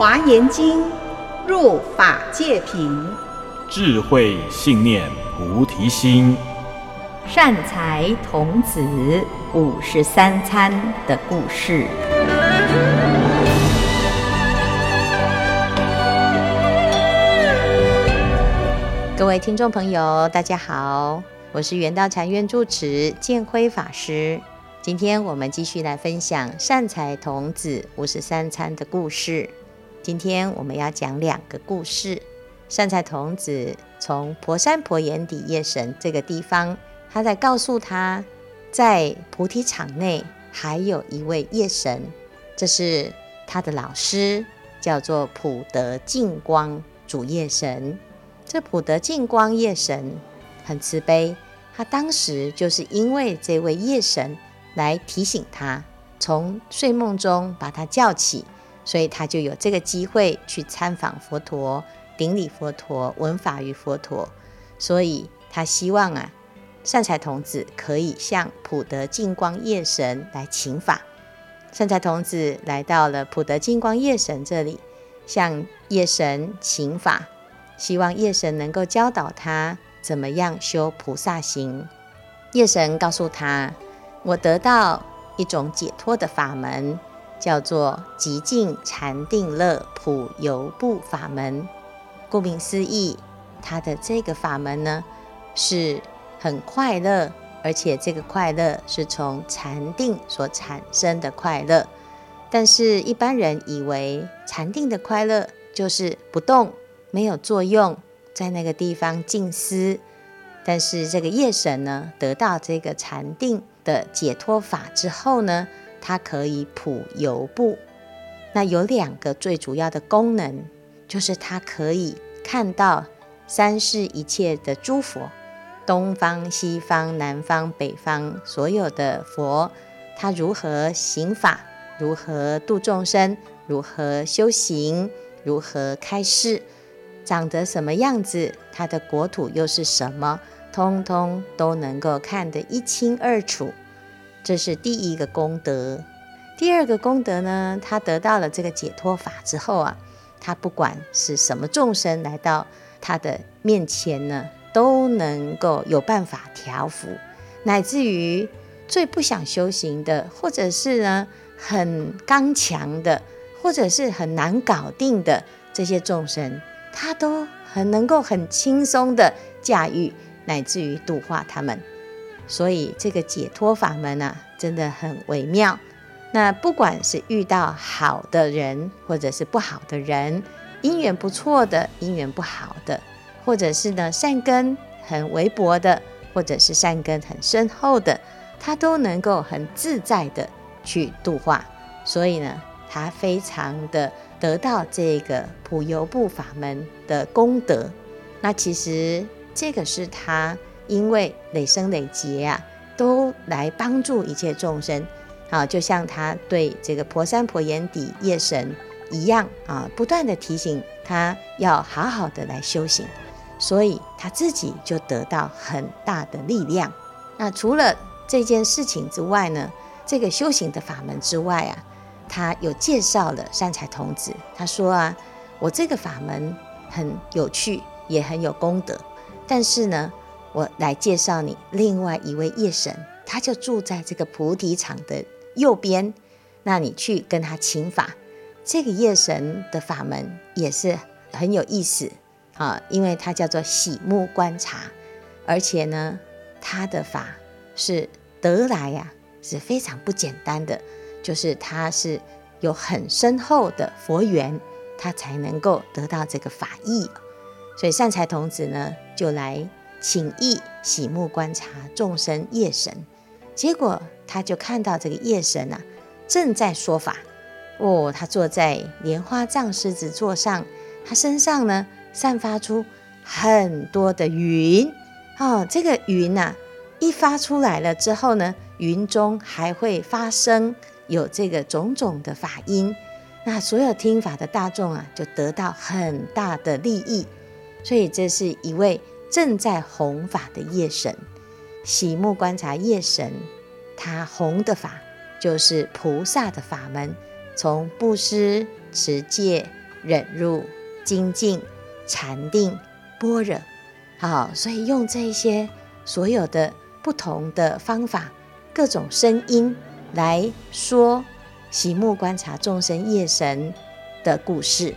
华严经入法界品，智慧信念菩提心，善财童子五十三参的故事。各位听众朋友，大家好，我是圆道禅院住持建辉法师。今天我们继续来分享善财童子五十三参的故事。今天我们要讲两个故事。善财童子从婆山婆眼底夜神这个地方，他在告诉他，在菩提场内还有一位夜神，这是他的老师，叫做普德净光主夜神。这普德净光夜神很慈悲，他当时就是因为这位夜神。来提醒他，从睡梦中把他叫起，所以他就有这个机会去参访佛陀、顶礼佛陀、闻法于佛陀。所以他希望啊，善财童子可以向普德净光夜神来请法。善财童子来到了普德净光夜神这里，向夜神请法，希望夜神能够教导他怎么样修菩萨行。夜神告诉他。我得到一种解脱的法门，叫做极静禅定乐普游步法门。顾名思义，它的这个法门呢，是很快乐，而且这个快乐是从禅定所产生的快乐。但是，一般人以为禅定的快乐就是不动，没有作用，在那个地方静思。但是，这个夜神呢，得到这个禅定。的解脱法之后呢，它可以普游步。那有两个最主要的功能，就是它可以看到三世一切的诸佛，东方、西方、南方、北方所有的佛，他如何行法，如何度众生，如何修行，如何开示，长得什么样子，他的国土又是什么？通通都能够看得一清二楚，这是第一个功德。第二个功德呢，他得到了这个解脱法之后啊，他不管是什么众生来到他的面前呢，都能够有办法调伏，乃至于最不想修行的，或者是呢很刚强的，或者是很难搞定的这些众生，他都很能够很轻松的驾驭。乃至于度化他们，所以这个解脱法门啊，真的很微妙。那不管是遇到好的人，或者是不好的人，因缘不错的，因缘不好的，或者是呢善根很微薄的，或者是善根很深厚的，他都能够很自在的去度化。所以呢，他非常的得到这个普游步法门的功德。那其实。这个是他因为累生累劫啊，都来帮助一切众生啊，就像他对这个婆山婆眼底夜神一样啊，不断地提醒他要好好的来修行，所以他自己就得到很大的力量。那除了这件事情之外呢，这个修行的法门之外啊，他有介绍了善财童子，他说啊，我这个法门很有趣，也很有功德。但是呢，我来介绍你另外一位夜神，他就住在这个菩提场的右边。那你去跟他请法，这个夜神的法门也是很有意思啊，因为他叫做喜目观察，而且呢，他的法是得来呀、啊，是非常不简单的，就是他是有很深厚的佛缘，他才能够得到这个法意。所以善财童子呢，就来请意洗目观察众生夜神，结果他就看到这个夜神啊，正在说法。哦，他坐在莲花藏狮子座上，他身上呢散发出很多的云。哦，这个云呐，一发出来了之后呢，云中还会发生有这个种种的法音。那所有听法的大众啊，就得到很大的利益。所以这是一位正在弘法的夜神，喜目观察夜神，他弘的法就是菩萨的法门，从布施、持戒、忍辱、精进、禅定、般若。好，所以用这些所有的不同的方法，各种声音来说喜木观察众生夜神的故事。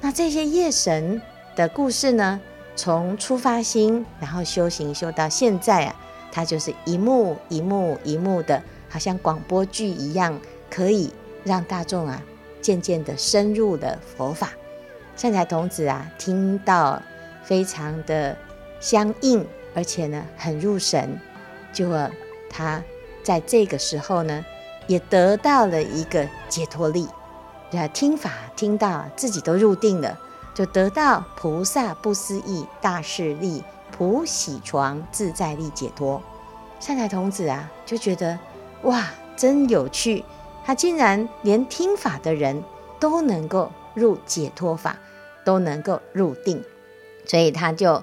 那这些夜神的故事呢，从出发心，然后修行修到现在啊，它就是一幕一幕一幕的，好像广播剧一样，可以让大众啊渐渐的深入了佛法。善财童子啊，听到非常的。相应，而且呢，很入神，就他在这个时候呢，也得到了一个解脱力，啊，听法听到自己都入定了，就得到菩萨不思议大势力，普喜床自在力解脱。善财童子啊，就觉得哇，真有趣，他竟然连听法的人都能够入解脱法，都能够入定，所以他就。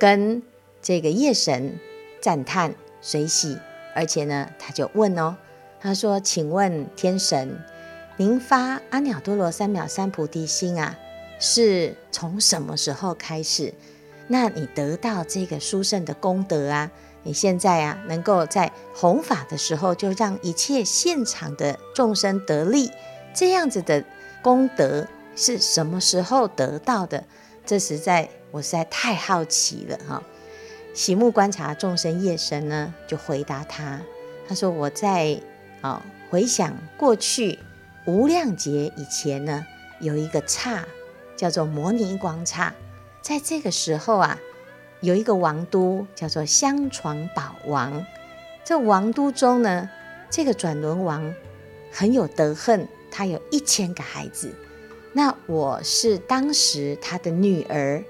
跟这个夜神赞叹随喜，而且呢，他就问哦，他说：“请问天神，您发阿耨多罗三藐三菩提心啊，是从什么时候开始？那你得到这个殊胜的功德啊？你现在啊，能够在弘法的时候，就让一切现场的众生得利，这样子的功德是什么时候得到的？这实在。”我实在太好奇了哈！喜木观察众生夜神呢，就回答他，他说：“我在啊回想过去无量劫以前呢，有一个刹叫做摩尼光刹，在这个时候啊，有一个王都叫做香幢宝王。这王都中呢，这个转轮王很有德恨，他有一千个孩子。那我是当时他的女儿。”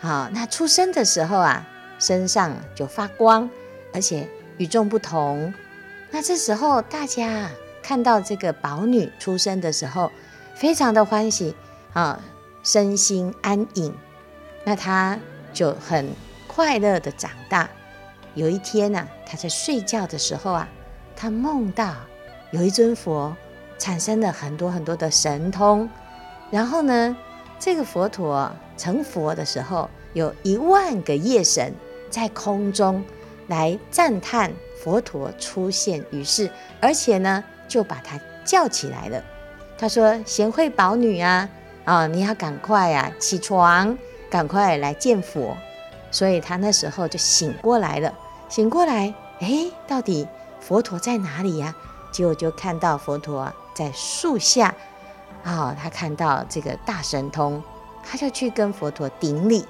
好，那出生的时候啊，身上就发光，而且与众不同。那这时候大家看到这个宝女出生的时候，非常的欢喜啊，身心安隐。那他就很快乐的长大。有一天呢、啊，她在睡觉的时候啊，他梦到有一尊佛产生了很多很多的神通，然后呢，这个佛陀成佛的时候，有一万个夜神在空中来赞叹佛陀出现于世，而且呢，就把他叫起来了。他说：“贤惠宝女啊，啊，你要赶快啊起床，赶快来见佛。”所以他那时候就醒过来了。醒过来，哎，到底佛陀在哪里呀？结果就看到佛陀在树下。啊，他看到这个大神通。他就去跟佛陀顶礼，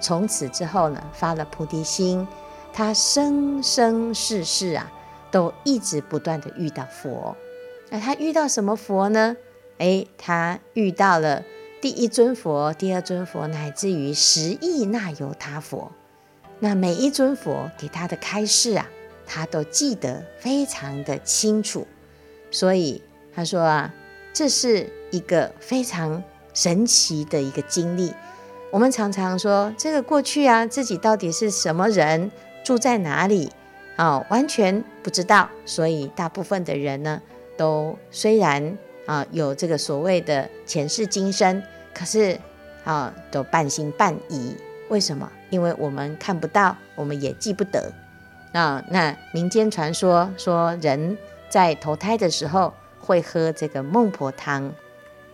从此之后呢，发了菩提心。他生生世世啊，都一直不断的遇到佛。那他遇到什么佛呢？哎，他遇到了第一尊佛、第二尊佛，乃至于十亿那由他佛。那每一尊佛给他的开示啊，他都记得非常的清楚。所以他说啊，这是一个非常。神奇的一个经历，我们常常说这个过去啊，自己到底是什么人，住在哪里、哦，完全不知道。所以大部分的人呢，都虽然啊有这个所谓的前世今生，可是啊都半信半疑。为什么？因为我们看不到，我们也记不得啊。那民间传说说人在投胎的时候会喝这个孟婆汤，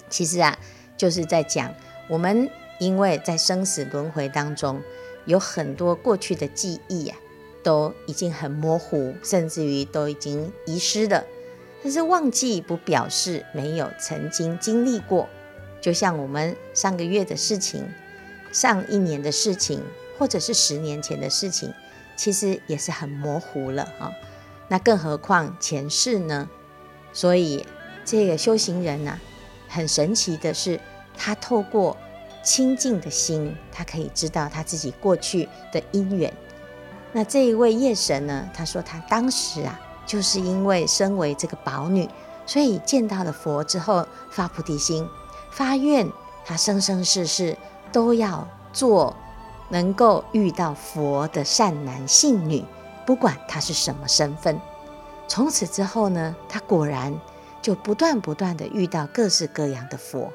其实啊。就是在讲我们，因为在生死轮回当中，有很多过去的记忆啊，都已经很模糊，甚至于都已经遗失了。但是忘记不表示没有曾经经历过。就像我们上个月的事情，上一年的事情，或者是十年前的事情，其实也是很模糊了啊。那更何况前世呢？所以这个修行人啊。很神奇的是，他透过清净的心，他可以知道他自己过去的因缘。那这一位业神呢？他说他当时啊，就是因为身为这个宝女，所以见到了佛之后发菩提心，发愿他生生世世都要做能够遇到佛的善男信女，不管他是什么身份。从此之后呢，他果然。就不断不断的遇到各式各样的佛，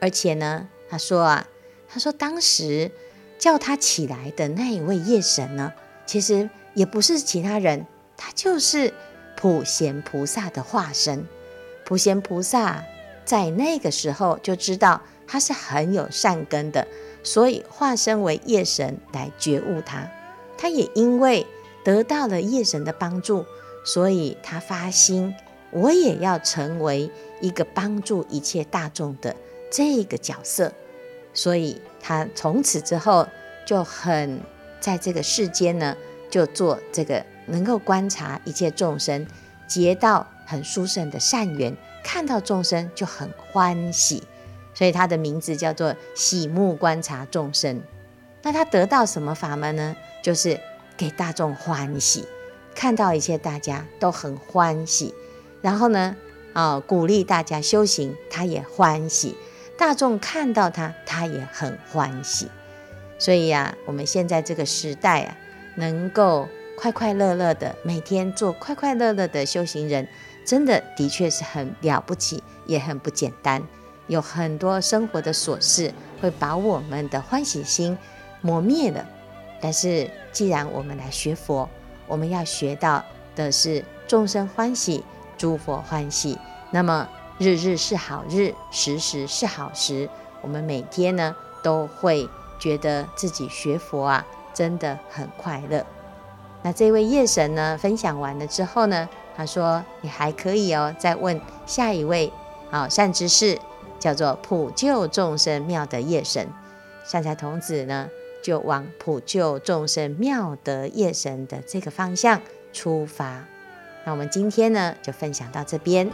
而且呢，他说啊，他说当时叫他起来的那一位夜神呢，其实也不是其他人，他就是普贤菩萨的化身。普贤菩萨在那个时候就知道他是很有善根的，所以化身为夜神来觉悟他。他也因为得到了夜神的帮助，所以他发心，我也要成为一个帮助一切大众的这个角色。所以他从此之后就很在这个世间呢，就做这个能够观察一切众生，结到很殊胜的善缘，看到众生就很欢喜，所以他的名字叫做喜目观察众生。那他得到什么法门呢？就是给大众欢喜，看到一切大家都很欢喜，然后呢，啊、鼓励大家修行，他也欢喜，大众看到他，他也很欢喜。所以呀、啊，我们现在这个时代啊，能够快快乐乐的每天做快快乐乐的修行人，真的的确是很了不起，也很不简单。有很多生活的琐事会把我们的欢喜心磨灭了。但是，既然我们来学佛，我们要学到的是众生欢喜，诸佛欢喜。那么，日日是好日，时时是好时。我们每天呢，都会觉得自己学佛啊，真的很快乐。那这位夜神呢，分享完了之后呢，他说：“你还可以哦，再问下一位啊善知识，叫做普救众生妙德夜神。”善财童子呢，就往普救众生妙德夜神的这个方向出发。那我们今天呢，就分享到这边。